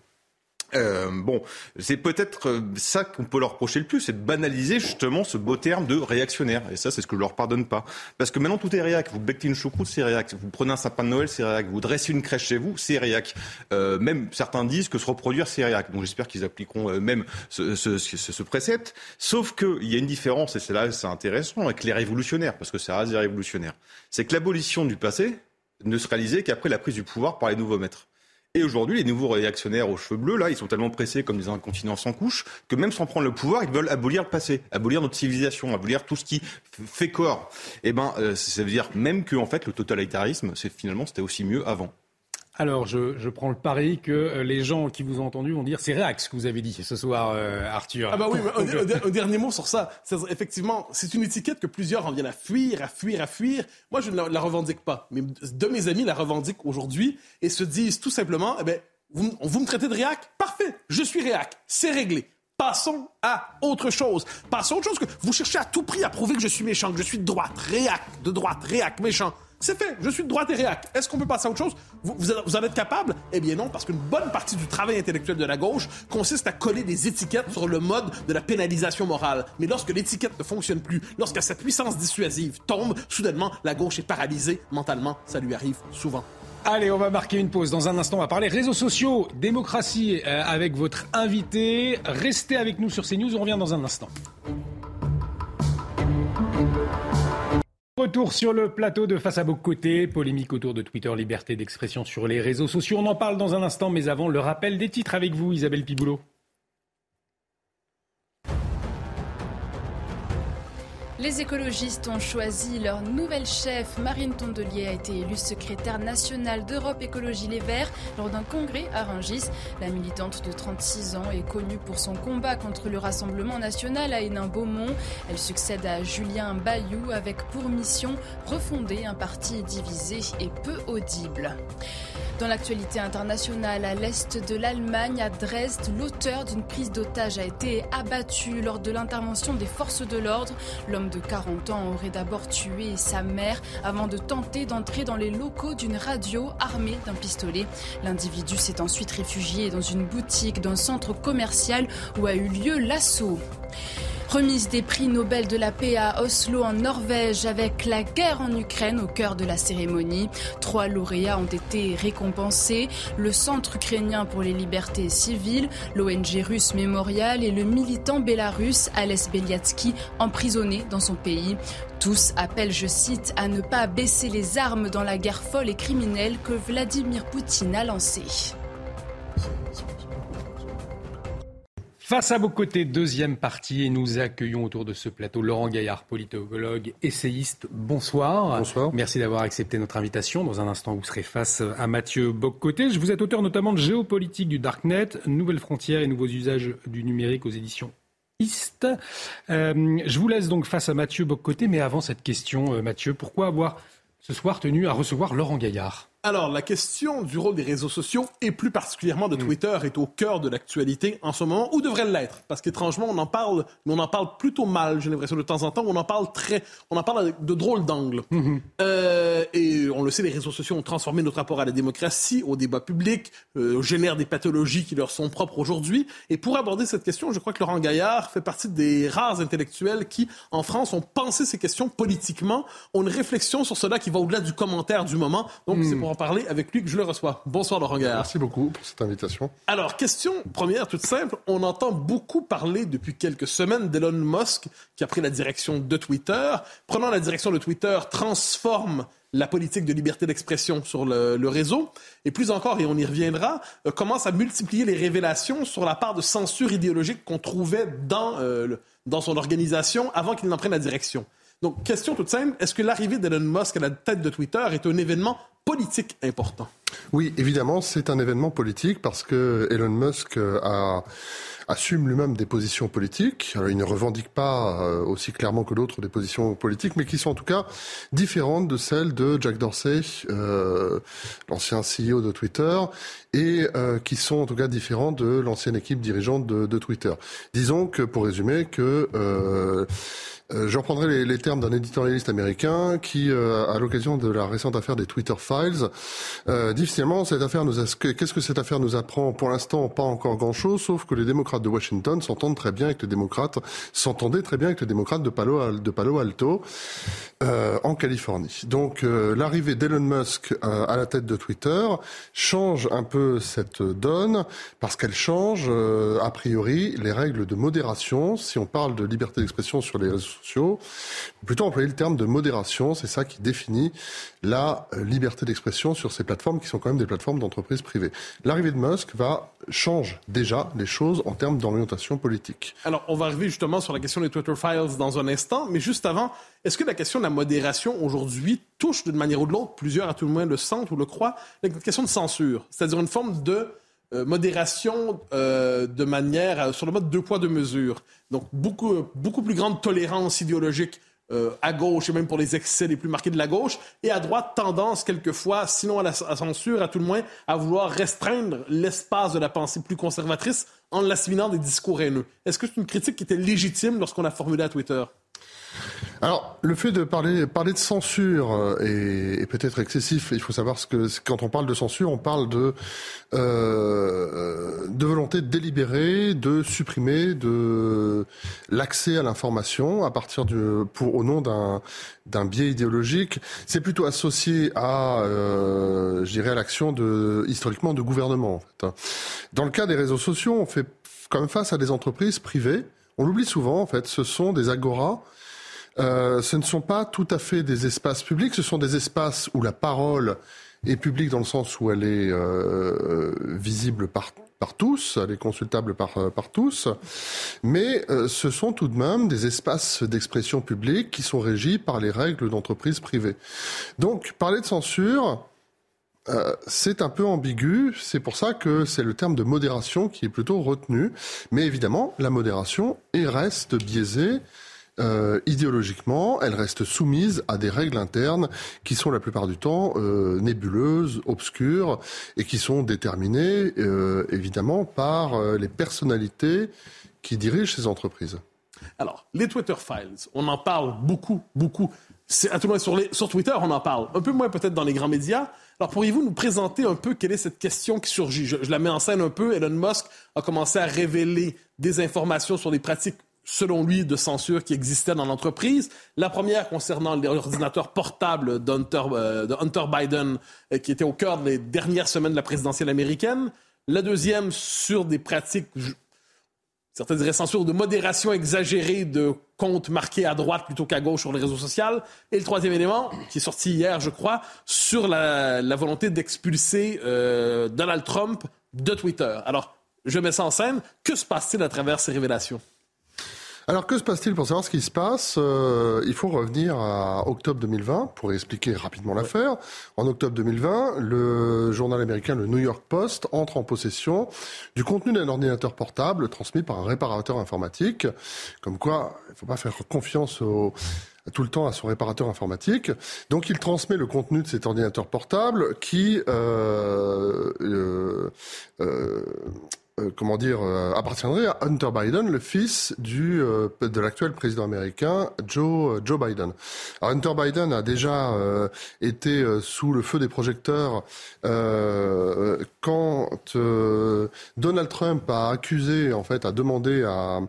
Euh, bon, c'est peut-être euh, ça qu'on peut leur reprocher le plus, c'est de banaliser justement ce beau terme de réactionnaire. Et ça, c'est ce que je leur pardonne pas. Parce que maintenant, tout est réac. Vous bectez une choucroute, c'est réac. Vous prenez un sapin de Noël, c'est réac. Vous dressez une crèche chez vous, c'est réac. Euh, même certains disent que se reproduire, c'est réac. Donc j'espère qu'ils appliqueront même ce, ce, ce, ce, précepte. Sauf qu'il y a une différence, et c'est là c'est intéressant, avec les révolutionnaires, parce que ça reste des révolutionnaires. C'est que l'abolition du passé ne se réalisait qu'après la prise du pouvoir par les nouveaux maîtres. Et aujourd'hui, les nouveaux réactionnaires aux cheveux bleus, là, ils sont tellement pressés comme des incontinents sans couche que même sans prendre le pouvoir, ils veulent abolir le passé, abolir notre civilisation, abolir tout ce qui fait corps. Eh ben, euh, ça veut dire même que en fait, le totalitarisme, c'est finalement, c'était aussi mieux avant. Alors, je, je, prends le pari que euh, les gens qui vous ont entendu vont dire c'est réax ce que vous avez dit ce soir, euh, Arthur. Ah bah oui, un, un, dernier mot sur ça. Effectivement, c'est une étiquette que plusieurs en viennent à fuir, à fuir, à fuir. Moi, je ne la, la revendique pas, mais de mes amis la revendiquent aujourd'hui et se disent tout simplement, eh ben, vous, vous me traitez de réac? Parfait, je suis réac, c'est réglé. Passons à autre chose. Passons à autre chose que vous cherchez à tout prix à prouver que je suis méchant, que je suis de droite, réac, de droite, réac, méchant. C'est fait, je suis de droite et réac. Est-ce qu'on peut passer à autre chose? Vous, en êtes capable? Eh bien non, parce qu'une bonne partie du travail intellectuel de la gauche consiste à coller des étiquettes sur le mode de la pénalisation morale. Mais lorsque l'étiquette ne fonctionne plus, lorsque sa puissance dissuasive tombe, soudainement, la gauche est paralysée mentalement. Ça lui arrive souvent. Allez, on va marquer une pause. Dans un instant, on va parler réseaux sociaux, démocratie euh, avec votre invité. Restez avec nous sur CNews, on revient dans un instant. Retour sur le plateau de Face à vos côtés, polémique autour de Twitter, liberté d'expression sur les réseaux sociaux. On en parle dans un instant, mais avant, le rappel des titres avec vous, Isabelle Piboulot. Les écologistes ont choisi leur nouvelle chef. Marine Tondelier a été élue secrétaire nationale d'Europe Écologie Les Verts lors d'un congrès à Rungis. La militante de 36 ans est connue pour son combat contre le Rassemblement national à Hénin-Beaumont. Elle succède à Julien Bayou avec pour mission refonder un parti divisé et peu audible. Dans l'actualité internationale, à l'est de l'Allemagne, à Dresde, l'auteur d'une prise d'otage a été abattu lors de l'intervention des forces de l'ordre. De 40 ans aurait d'abord tué sa mère avant de tenter d'entrer dans les locaux d'une radio armée d'un pistolet. L'individu s'est ensuite réfugié dans une boutique d'un centre commercial où a eu lieu l'assaut. Remise des prix Nobel de la paix à Oslo en Norvège avec la guerre en Ukraine au cœur de la cérémonie. Trois lauréats ont été récompensés. Le Centre ukrainien pour les libertés civiles, l'ONG russe Mémorial et le militant bélarusse Ales Beliatsky emprisonné dans son pays. Tous appellent, je cite, à ne pas baisser les armes dans la guerre folle et criminelle que Vladimir Poutine a lancée. Face à vos côtés, deuxième partie, et nous accueillons autour de ce plateau Laurent Gaillard, politologue, essayiste. Bonsoir. Bonsoir. Merci d'avoir accepté notre invitation. Dans un instant, vous serez face à Mathieu Boccoté. Vous êtes auteur notamment de Géopolitique du Darknet, Nouvelles frontières et nouveaux usages du numérique aux éditions East. Euh, je vous laisse donc face à Mathieu Boccoté, mais avant cette question, euh, Mathieu, pourquoi avoir ce soir tenu à recevoir Laurent Gaillard? Alors, la question du rôle des réseaux sociaux, et plus particulièrement de Twitter, est au cœur de l'actualité en ce moment, ou devrait l'être, parce qu'étrangement, on en parle, mais on en parle plutôt mal, j'ai l'impression, de temps en temps, on en parle très, on en parle de drôles d'angles. Mm-hmm. euh, et on le sait, les réseaux sociaux ont transformé notre rapport à la démocratie, au débat public, euh, génèrent des pathologies qui leur sont propres aujourd'hui. Et pour aborder cette question, je crois que Laurent Gaillard fait partie des rares intellectuels qui, en France, ont pensé ces questions politiquement, ont une réflexion sur cela qui va au-delà du commentaire du moment. Donc, mm. c'est pour en parler avec lui que je le reçois. Bonsoir Laurent Gaillard. Merci beaucoup pour cette invitation. Alors, question première, toute simple. On entend beaucoup parler depuis quelques semaines d'Elon Musk qui a pris la direction de Twitter. Prenant la direction de Twitter, transforme la politique de liberté d'expression sur le, le, réseau, et plus encore, et on y reviendra, euh, commence à multiplier les révélations sur la part de censure idéologique qu'on trouvait dans, euh, dans son organisation avant qu'il n'en prenne la direction. Donc, question toute simple, est-ce que l'arrivée d'Elon Musk à la tête de Twitter est un événement politique important Oui, évidemment, c'est un événement politique parce que Elon Musk a assume lui-même des positions politiques. Alors, il ne revendique pas euh, aussi clairement que l'autre des positions politiques, mais qui sont en tout cas différentes de celles de Jack Dorsey, euh, l'ancien CEO de Twitter, et euh, qui sont en tout cas différentes de l'ancienne équipe dirigeante de, Twitter. Disons que, pour résumer, que euh, euh, je reprendrai les, les termes d'un éditorialiste américain qui, euh, à l'occasion de la récente affaire des Twitter Files, euh, dit finalement cette affaire nous qu'est-ce que cette affaire nous apprend? Pour l'instant, pas encore grand-chose, sauf que les démocrates de Washington s'entendent très bien avec les démocrates, s'entendaient très bien avec les démocrates de Palo, de Palo Alto euh, en Californie. Donc euh, l'arrivée d'Elon Musk à la tête de Twitter change un peu cette donne parce qu'elle change a priori les règles de modération. Si on parle de liberté d'expression sur les réseaux sociaux, plutôt employer le terme de modération. C'est ça qui définit la euh, liberté d'expression sur ces plateformes qui sont quand même des plateformes d'entreprises privées. L'arrivée de Musk va change déjà les choses en termes d'orientation politique. Alors, on va arriver justement sur la question des Twitter Files dans un instant, mais juste avant, est-ce que la question de la modération aujourd'hui touche d'une manière ou de l'autre, plusieurs à tout le moins le sentent ou le croient, la question de censure, c'est-à-dire une forme de euh, modération euh, de manière euh, sur le mode deux poids deux mesures. Donc beaucoup beaucoup plus grande tolérance idéologique à gauche et même pour les excès les plus marqués de la gauche, et à droite, tendance quelquefois, sinon à la censure, à tout le moins, à vouloir restreindre l'espace de la pensée plus conservatrice en l'assimilant des discours haineux. Est-ce que c'est une critique qui était légitime lorsqu'on l'a formulée à Twitter? Alors, le fait de parler, parler de censure euh, est, est peut-être excessif. Il faut savoir ce que quand on parle de censure, on parle de euh, de volonté délibérée de supprimer de l'accès à l'information à partir du pour au nom d'un d'un biais idéologique. C'est plutôt associé à, euh, je dirais, à l'action de historiquement de gouvernement. En fait. Dans le cas des réseaux sociaux, on fait quand même face à des entreprises privées. On l'oublie souvent, en fait. Ce sont des agoras euh, ce ne sont pas tout à fait des espaces publics, ce sont des espaces où la parole est publique dans le sens où elle est euh, visible par, par tous, elle est consultable par, euh, par tous, mais euh, ce sont tout de même des espaces d'expression publique qui sont régis par les règles d'entreprise privée. Donc parler de censure, euh, c'est un peu ambigu, c'est pour ça que c'est le terme de modération qui est plutôt retenu, mais évidemment la modération reste biaisée euh, idéologiquement, elle reste soumise à des règles internes qui sont la plupart du temps euh, nébuleuses, obscures et qui sont déterminées euh, évidemment par les personnalités qui dirigent ces entreprises. Alors, les Twitter Files, on en parle beaucoup, beaucoup. C'est à tout le moins sur Twitter, on en parle. Un peu moins peut-être dans les grands médias. Alors, pourriez-vous nous présenter un peu quelle est cette question qui surgit? Je, je la mets en scène un peu. Elon Musk a commencé à révéler des informations sur des pratiques selon lui, de censure qui existait dans l'entreprise. La première concernant l'ordinateur portable euh, de Hunter Biden, euh, qui était au cœur des dernières semaines de la présidentielle américaine. La deuxième sur des pratiques, certains diraient censure, de modération exagérée de comptes marqués à droite plutôt qu'à gauche sur les réseaux sociaux. Et le troisième élément, qui est sorti hier, je crois, sur la, la volonté d'expulser euh, Donald Trump de Twitter. Alors, je mets ça en scène. Que se passe-t-il à travers ces révélations? Alors que se passe-t-il pour savoir ce qui se passe euh, Il faut revenir à octobre 2020 pour expliquer rapidement l'affaire. En octobre 2020, le journal américain le New York Post entre en possession du contenu d'un ordinateur portable transmis par un réparateur informatique. Comme quoi, il ne faut pas faire confiance au tout le temps à son réparateur informatique. Donc il transmet le contenu de cet ordinateur portable qui euh, euh, euh euh, comment dire, euh, appartiendrait à Hunter Biden, le fils du, euh, de l'actuel président américain Joe, Joe Biden. Alors, Hunter Biden a déjà été sous le feu des projecteurs quand Donald Trump a accusé, en fait, a demandé à,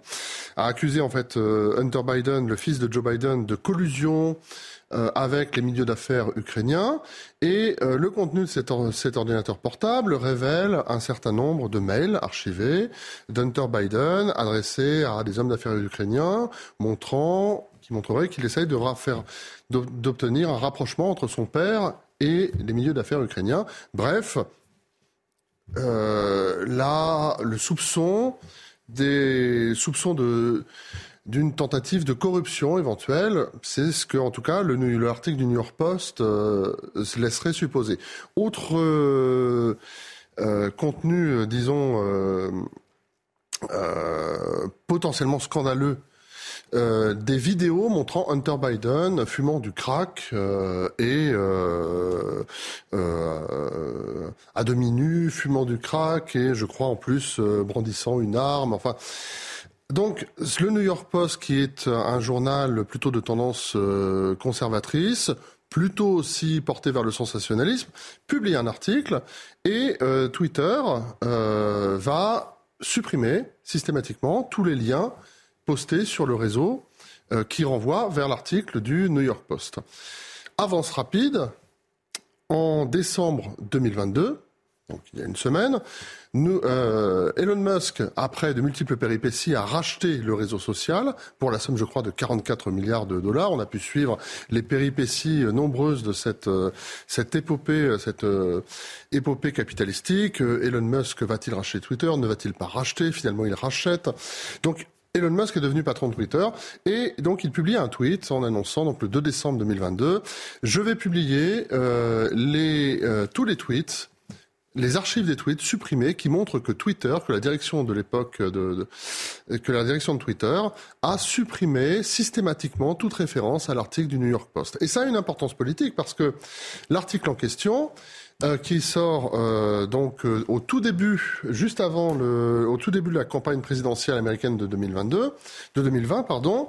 a accusé en fait Hunter Biden, le fils de Joe Biden, de collusion avec les milieux d'affaires ukrainiens. Et euh, le contenu de cet, ordinateur portable révèle un certain nombre de mails archivés d'Hunter Biden adressés à des hommes d'affaires ukrainiens, montrant, qui montreraient qu'il essaye de d'obtenir un rapprochement entre son père et les milieux d'affaires ukrainiens. Bref, euh, là, le soupçon des soupçons de d'une tentative de corruption éventuelle. C'est ce que, en tout cas, l'article du New York Post euh, laisserait supposer. Autre euh, euh, contenu, disons, potentiellement scandaleux des vidéos montrant Hunter Biden fumant du crack et à demi nu, fumant du crack et je crois en plus brandissant une arme. Enfin, donc, le New York Post, qui est un journal plutôt de tendance euh, conservatrice, plutôt aussi porté vers le sensationnalisme, publie un article et euh, Twitter euh, va supprimer systématiquement tous les liens postés sur le réseau qui renvoient vers l'article du New York Post. Avance rapide, en décembre 2022, donc il y a une semaine, nous, euh, Elon Musk, après de multiples péripéties, a racheté le réseau social pour la somme, je crois, de 44 milliards de dollars. On a pu suivre les péripéties nombreuses de cette, euh, cette épopée, euh, cette épopée capitalistique. Elon Musk va-t-il racheter Twitter? Ne va-t-il pas racheter? Finalement, il rachète. Donc, Elon Musk est devenu patron de Twitter et donc il publie un tweet en annonçant donc le 2 décembre 2022 je vais publier les, tous les tweets les archives des tweets supprimés qui montrent que Twitter, que la direction de l'époque de, que la direction de Twitter a supprimé systématiquement toute référence à l'article du New York Post. Et ça a une importance politique parce que l'article en question euh, qui sort euh, donc euh, au tout début, juste avant le, au tout début de la campagne présidentielle américaine de 2022, de 2020, pardon,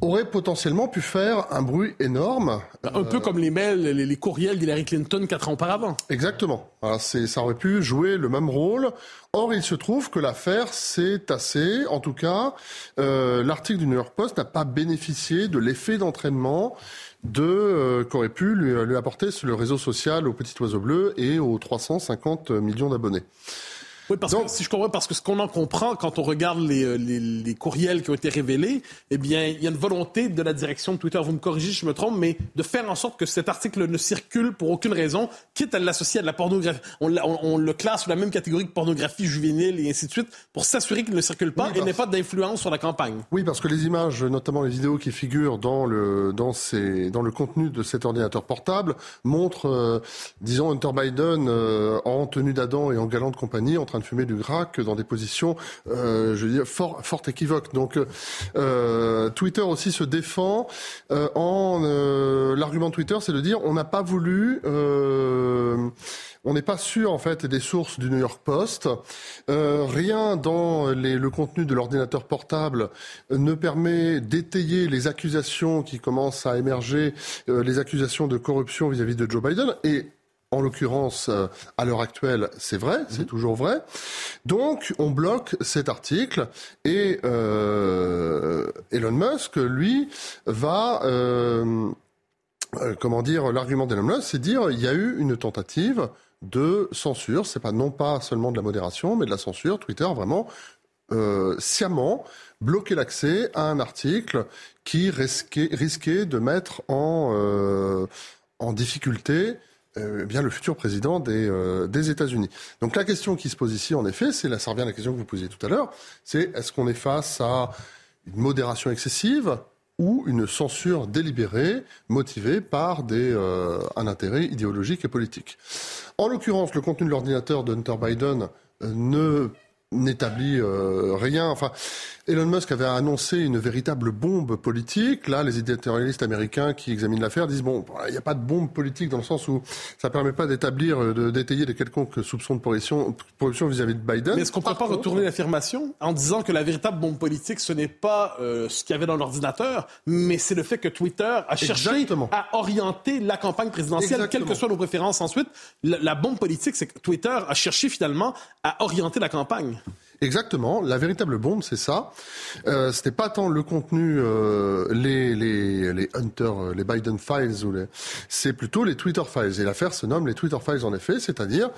aurait potentiellement pu faire un bruit énorme. Un peu comme les mails, les, courriels d'Hillary Clinton quatre ans auparavant. Exactement. ça aurait pu jouer le même rôle. Or, il se trouve que l'affaire s'est assez. En tout cas, euh, l'article du New York Post n'a pas bénéficié de l'effet d'entraînement de euh, qu'aurait pu lui, lui apporter sur le réseau social au Petit Oiseau Bleu et aux 350 millions d'abonnés. Oui, parce que si je comprends, parce que ce qu'on en comprend quand on regarde euh, les, les, courriels qui ont été révélés, eh bien, il y a une volonté de la direction de Twitter, vous me corrigez si je me trompe, mais de faire en sorte que cet article ne circule pour aucune raison, quitte à l'associer à de la pornographie. On, on, le classe sous la même catégorie que pornographie juvénile et ainsi de suite, pour s'assurer qu'il ne circule pas et n'ait pas d'influence sur la campagne. Oui, parce que les images, notamment les vidéos qui figurent dans le, dans ces, dans le contenu de cet ordinateur portable, montrent, euh, disons, Hunter Biden euh, en tenue d'Adam et en galante compagnie en train de fumer du grac dans des positions, euh, je veux dire, fort, équivoques. Donc euh, Twitter aussi se défend euh, en l'argument de Twitter, c'est de dire on n'a pas voulu on n'est pas sûr en fait des sources du New York Post. rien dans le contenu de l'ordinateur portable ne permet d'étayer les accusations qui commencent à émerger, les accusations de corruption vis-à-vis -vis de Joe Biden. Et en l'occurrence, euh, à l'heure actuelle, c'est vrai, c'est mhm. toujours vrai. Donc, on bloque cet article et euh, Elon Musk, lui, va... Euh, comment dire, l'argument d'Elon Musk, c'est dire il y a eu une tentative de censure. C'est pas non pas seulement de la modération, mais de la censure. Twitter a vraiment sciemment bloqué l'accès à un article qui risquait, risquait de mettre en, en difficulté euh, bien le futur président des, euh, des États-Unis. Donc la question qui se pose ici, en effet, c'est là, ça revient à la question que vous posiez tout à l'heure, c'est est-ce qu'on est face à une modération excessive ou une censure délibérée motivée par euh, un intérêt idéologique et politique? En l'occurrence, le contenu de l'ordinateur de Hunter Biden ne n'établit rien. Enfin, Elon Musk avait annoncé une véritable bombe politique. Là, les éditorialistes américains qui examinent l'affaire disent bon, il n'y a pas de bombe politique dans le sens où ça ne permet pas d'établir, euh, d'étayer de quelconques soupçons de corruption, vis-à-vis de Biden. Mais est-ce qu'on ne peut pas retourner l'affirmation en disant que la véritable bombe politique, ce n'est pas euh, ce qu'il y avait dans l'ordinateur, mais c'est le fait que Twitter a cherché à orienter la campagne présidentielle, quelles que soient nos préférences ensuite. la bombe politique, c'est que Twitter a cherché finalement à orienter la campagne. Exactement. La véritable bombe, c'est ça. Euh, C'était pas tant le contenu, euh, les, les, les Hunter, euh, les Biden Files, ou les... c'est plutôt les Twitter Files. Et l'affaire se nomme les Twitter Files, en effet, c'est-à-dire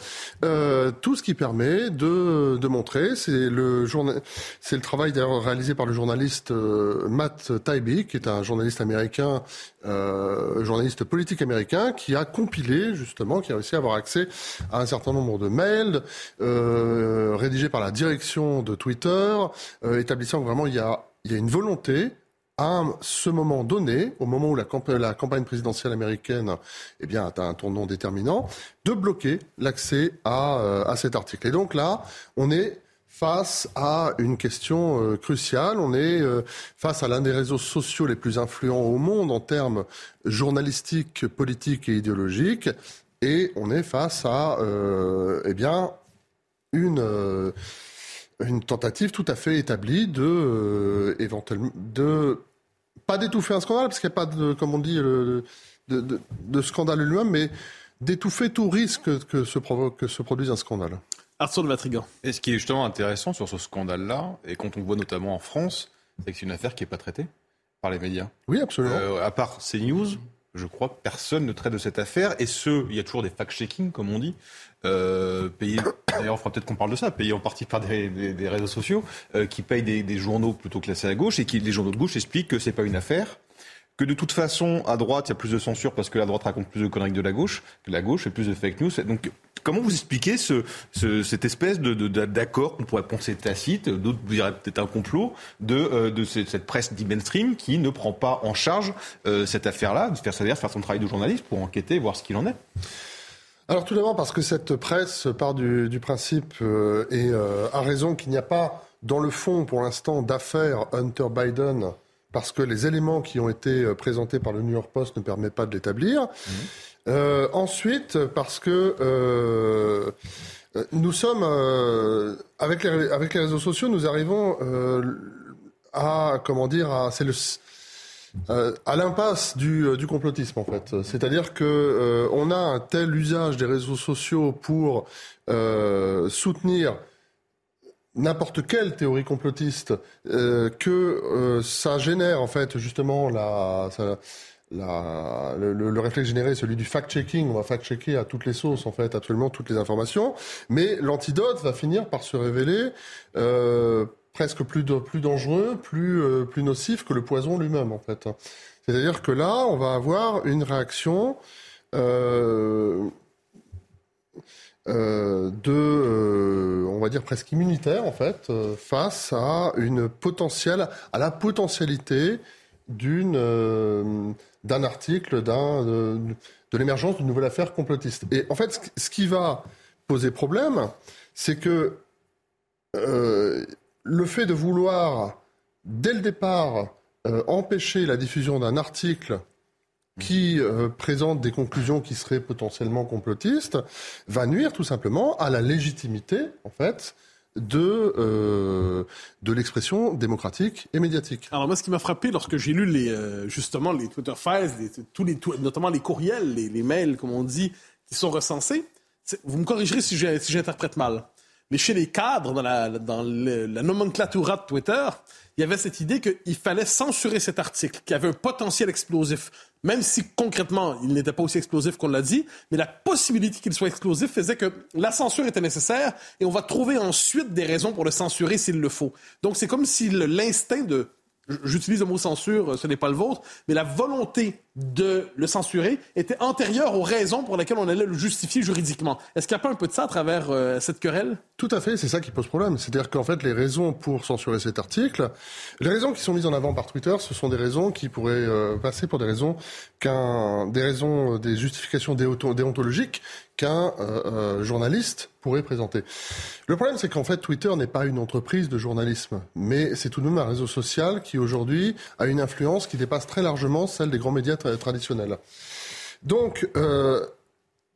euh, tout ce qui permet de, de montrer. C'est le, journal... c'est le travail d'ailleurs réalisé par le journaliste euh, Matt Taibbi, qui est un journaliste américain euh, journaliste politique américain qui a compilé justement, qui a réussi à avoir accès à un certain nombre de mails rédigés par la direction de Twitter, euh, établissant que vraiment il y a il y a une volonté à ce moment donné, au moment où la, campagne présidentielle américaine eh bien, atteint un tournant déterminant, de bloquer l'accès à, euh, à, cet article. Et donc là, on est face à une question euh, cruciale. On est face à l'un des réseaux sociaux les plus influents au monde en termes journalistiques, politiques et idéologiques. Et on est face à eh bien, une une tentative tout à fait établie de éventuellement de pas d'étouffer un scandale, parce qu'il n'y a pas, de, comme on dit, de, de, scandale lui-même, mais d'étouffer tout risque que se, provoque, que se produise un scandale. Arthur de Matrigan. Et ce qui est justement intéressant sur ce scandale-là, et quand on voit notamment en France, c'est que c'est une affaire qui n'est pas traitée par les médias. Oui, absolument. Euh, à part CNews, je crois que personne ne traite de cette affaire. Et ce, il y a toujours des fact-checking, comme on dit, euh, payés, d'ailleurs, il peut-être qu'on parle de ça, payés en partie par des, des, réseaux sociaux, euh, qui payent des, des, journaux plutôt classés à gauche, et qui, les journaux de gauche expliquent que c'est pas une affaire, que de toute façon, à droite, il y a plus de censure parce que la droite raconte plus de conneries que de la gauche, que la gauche fait plus de fake news. Donc, comment vous expliquez ce, ce, cette espèce de, d'accord qu'on pourrait penser tacite, d'autres diraient peut-être un complot, de, euh, de cette presse dit mainstream qui ne prend pas en charge euh, cette affaire-là, c'est-à-dire faire son travail de journaliste pour enquêter, voir ce qu'il en est? Alors tout d'abord parce que cette presse part du, du principe euh, et euh, a raison qu'il n'y a pas dans le fond pour l'instant d'affaires Hunter Biden parce que les éléments qui ont été euh, présentés par le New York Post ne permettent pas de l'établir. Mmh. Euh, ensuite parce que euh, nous sommes avec les, avec les réseaux sociaux, nous arrivons à comment dire, c'est le euh, à l'impasse du, euh, du, complotisme en fait. C'est-à-dire que euh, on a un tel usage des réseaux sociaux pour soutenir n'importe quelle théorie complotiste que ça génère en fait justement la, le, le, réflexe généré, celui du fact-checking. On va fact-checker à toutes les sauces, en fait, absolument toutes les informations. Mais l'antidote va finir par se révéler euh, presque plus, plus dangereux, plus, euh, plus nocif que le poison lui-même, en fait. C'est-à-dire que là, on va avoir une réaction euh, euh, de, on va dire presque immunitaire, en fait, face à une potentielle, à la potentialité d'une, d'un article, d'un, de, l'émergence d'une nouvelle affaire complotiste. Et en fait, ce qui va poser problème, c'est que le fait de vouloir, dès le départ, euh, empêcher la diffusion d'un article qui euh, présente des conclusions qui seraient potentiellement complotistes, va nuire tout simplement à la légitimité, en fait, de, euh, de l'expression démocratique et médiatique. Alors moi, ce qui m'a frappé lorsque j'ai lu justement les Twitter Files, tous les, notamment les courriels, les, mails, comme on dit, qui sont recensés, vous me corrigerez si j'interprète mal. Mais chez les cadres, dans la, dans de Twitter, il y avait cette idée qu'il fallait censurer cet article, qui avait un potentiel explosif. Même si concrètement, il n'était pas aussi explosif qu'on l'a dit, mais la possibilité qu'il soit explosif faisait que la censure était nécessaire et on va trouver ensuite des raisons pour le censurer s'il le faut. Donc c'est comme si l'instinct de j'utilise le mot censure, ce n'est pas le vôtre, mais la volonté de le censurer était antérieure aux raisons pour lesquelles on allait le justifier juridiquement. Est-ce qu'il n'y a pas un peu de ça à travers euh, cette querelle? Tout à fait, c'est ça qui pose problème. C'est-à-dire qu'en fait, les raisons pour censurer cet article, les raisons qui sont mises en avant par Twitter, ce sont des raisons qui pourraient euh, passer pour des raisons des raisons, des justifications déontologiques qu'un euh, journaliste pourrait présenter. Le problème, c'est qu'en fait, Twitter n'est pas une entreprise de journalisme, mais c'est tout de même un réseau social qui aujourd'hui a une influence qui dépasse très largement celle des grands médias traditionnels. Donc, euh,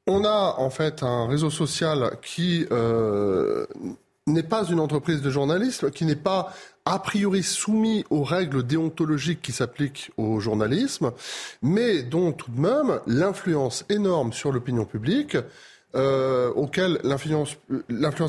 on a en fait un réseau social qui euh, n'est pas une entreprise de journalisme, qui n'est pas a priori soumis aux règles déontologiques qui s'appliquent au journalisme, mais dont tout de même l'influence énorme sur l'opinion publique, euh, auquel l'influence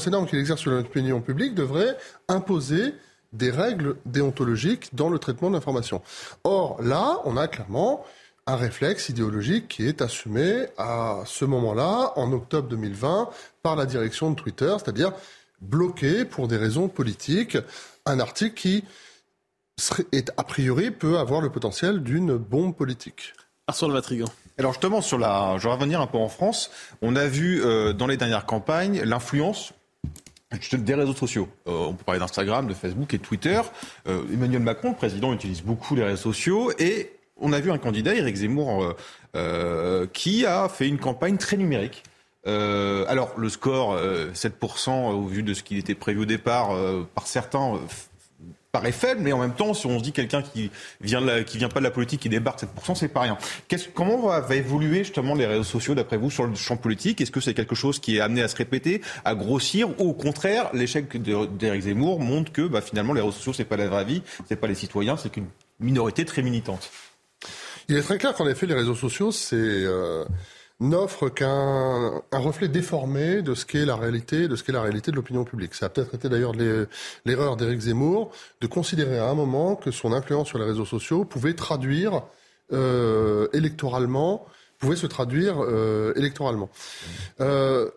énorme qu'il exerce sur l'opinion publique devrait imposer des règles déontologiques dans le traitement de l'information. Or, là, on a clairement un réflexe idéologique qui est assumé à ce moment-là, en octobre 2020, par la direction de Twitter, c'est-à-dire bloquer pour des raisons politiques un article qui serait, est, a priori peut avoir le potentiel d'une bombe politique. Arsène Matrigan. Alors justement, sur la, je vais revenir un peu en France. On a vu euh, dans les dernières campagnes l'influence des réseaux sociaux. on peut parler d'Instagram, de Facebook et de Twitter. Emmanuel Macron, le président, utilise beaucoup les réseaux sociaux et on a vu un candidat, Éric Zemmour, qui a fait une campagne très numérique. Euh, alors le score, euh, 7% au vu de ce qui était prévu au départ euh, par certains euh, paraît faible, mais en même temps, si on se dit quelqu'un qui vient de qui vient pas de la politique, qui débarque 7%, c'est pas rien. comment va, va, évoluer justement les réseaux sociaux d'après vous sur le champ politique? Est-ce que c'est quelque chose qui est amené à se répéter, à grossir, ou au contraire, l'échec d'Éric Zemmour montre que bah, finalement les réseaux sociaux c'est pas la vraie vie, c'est pas les citoyens, c'est qu'une minorité très militante? Il est très clair qu'en effet les réseaux sociaux c'est n'offre qu'un un reflet déformé de ce qu'est la réalité, de ce qu'est la réalité de l'opinion publique. Ça a peut-être été d'ailleurs l'erreur d'Éric Zemmour de considérer à un moment que son influence sur les réseaux sociaux pouvait traduire euh, électoralement, pouvait se traduire euh, électoralement. Euh,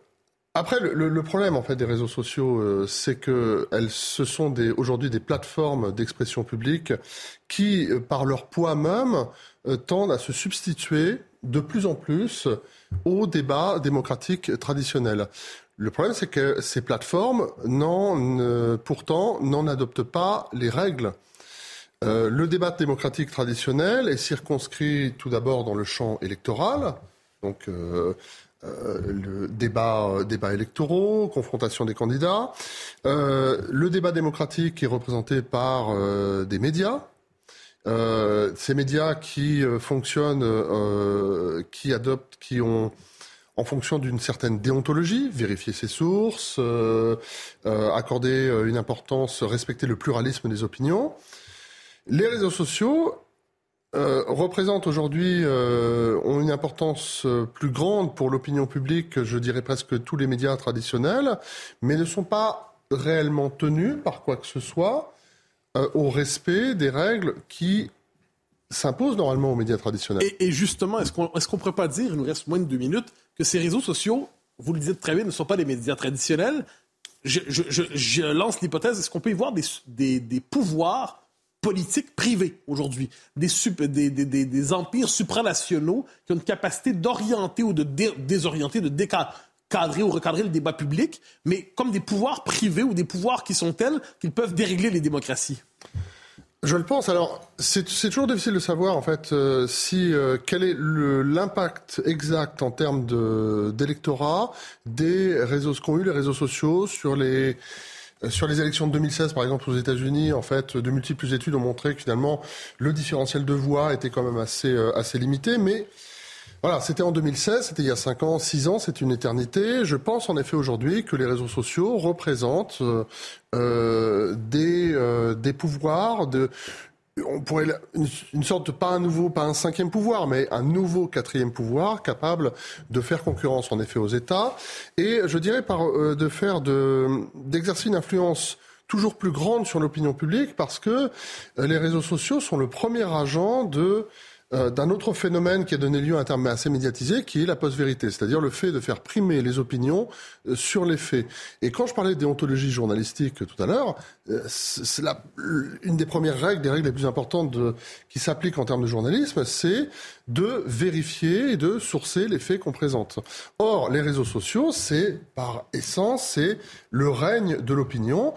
après, le, problème en fait des réseaux sociaux, euh, c'est que elles, ce sont aujourd'hui des plateformes d'expression publique qui, euh, par leur poids même, euh, tendent à se substituer de plus en plus au débat démocratique traditionnel. Le problème, c'est que ces plateformes, pourtant, n'en adoptent pas les règles. Le débat démocratique traditionnel est circonscrit tout d'abord dans le champ électoral, donc euh, le débat, débat électoraux, confrontation des candidats. le débat démocratique est représenté par des médias, euh, ces médias qui euh, fonctionnent, euh, qui adoptent, qui ont en fonction d'une certaine déontologie, vérifier ses sources, accorder une importance, respecter le pluralisme des opinions. Les réseaux sociaux représentent aujourd'hui, ont une importance plus grande pour l'opinion publique, je dirais presque tous les médias traditionnels, mais ne sont pas réellement tenus par quoi que ce soit euh, au respect des règles qui s'imposent normalement aux médias traditionnels. Et, justement, est-ce qu'on qu'on pourrait pas dire, il nous reste moins de deux minutes, que ces réseaux sociaux, vous le dites très bien, ne sont pas des médias traditionnels je, lance l'hypothèse, est-ce qu'on peut y voir des pouvoirs politiques privés aujourd'hui, des, empires supranationaux qui ont une capacité d'orienter ou de désorienter, de décadrer cadrer ou recadrer le débat public, mais comme des pouvoirs privés ou des pouvoirs qui sont tels qu'ils peuvent dérégler les démocraties. Je le pense. Alors, c'est toujours difficile de savoir, en fait, euh, si euh, quel est l'impact exact en termes d'électorat des réseaux, ce qu'ont eu les réseaux sociaux sur les sur les élections de 2016, par exemple, aux États-Unis, en fait, de multiples études ont montré que finalement, le différentiel de voix était quand même assez, assez limité. Mais voilà, c'était en 2016, c'était il y a 5 ans, 6 ans, c'est une éternité. Je pense en effet aujourd'hui que les réseaux sociaux représentent euh, euh des, euh, des pouvoirs de on pourrait une, sorte pas un nouveau, pas un cinquième pouvoir, mais un nouveau quatrième pouvoir capable de faire concurrence en effet aux États. Et je dirais par euh, de faire de d'exercer une influence toujours plus grande sur l'opinion publique parce que les réseaux sociaux sont le premier agent de euh, d'un autre phénomène qui a donné lieu à un terme assez médiatisé, qui est la post-vérité, c'est-à-dire le fait de faire primer les opinions euh, sur les faits. Et quand je parlais de déontologie journalistique tout à l'heure, euh, c'est une des premières règles, des règles les plus importantes de, qui s'appliquent en termes de journalisme, c'est de vérifier et de sourcer les faits qu'on présente. Or, les réseaux sociaux, c'est par essence, c'est le règne de l'opinion,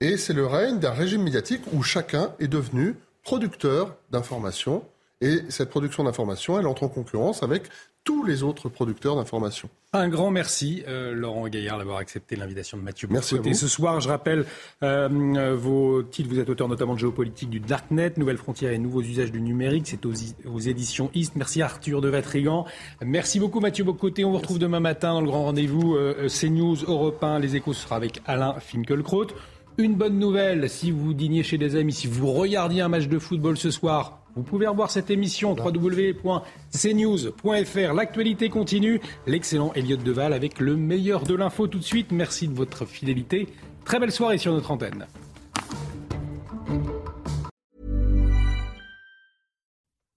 et c'est le règne d'un régime médiatique où chacun est devenu producteur d'informations et cette production d'informations, elle entre en concurrence avec tous les autres producteurs d'informations. Un grand merci, euh, Laurent Gaillard, d'avoir accepté l'invitation de Mathieu Merci ce soir, je rappelle euh, vos titres. Vous êtes auteur notamment de géopolitique du Darknet, Nouvelles frontières et nouveaux usages du numérique. C'est aux, éditions East. Merci Arthur de Vatrigan. Merci beaucoup Mathieu Bocoté. On vous retrouve demain matin dans le grand rendez-vous euh, CNews Europe 1. Les échos sera avec Alain Finkielkraut. Une bonne nouvelle, si vous dîniez chez des amis, si vous regardiez un match de football ce soir, vous pouvez revoir cette émission www.cnews.fr. L'actualité continue. L'excellent Elliot Deval avec le meilleur de l'info tout de suite. Merci de votre fidélité. Très belle soirée sur notre antenne.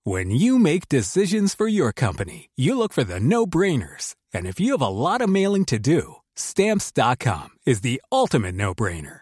When you make decisions for your company, you look for the no-brainers. And if you have a lot of mailing to do, stamps.com is the ultimate no-brainer.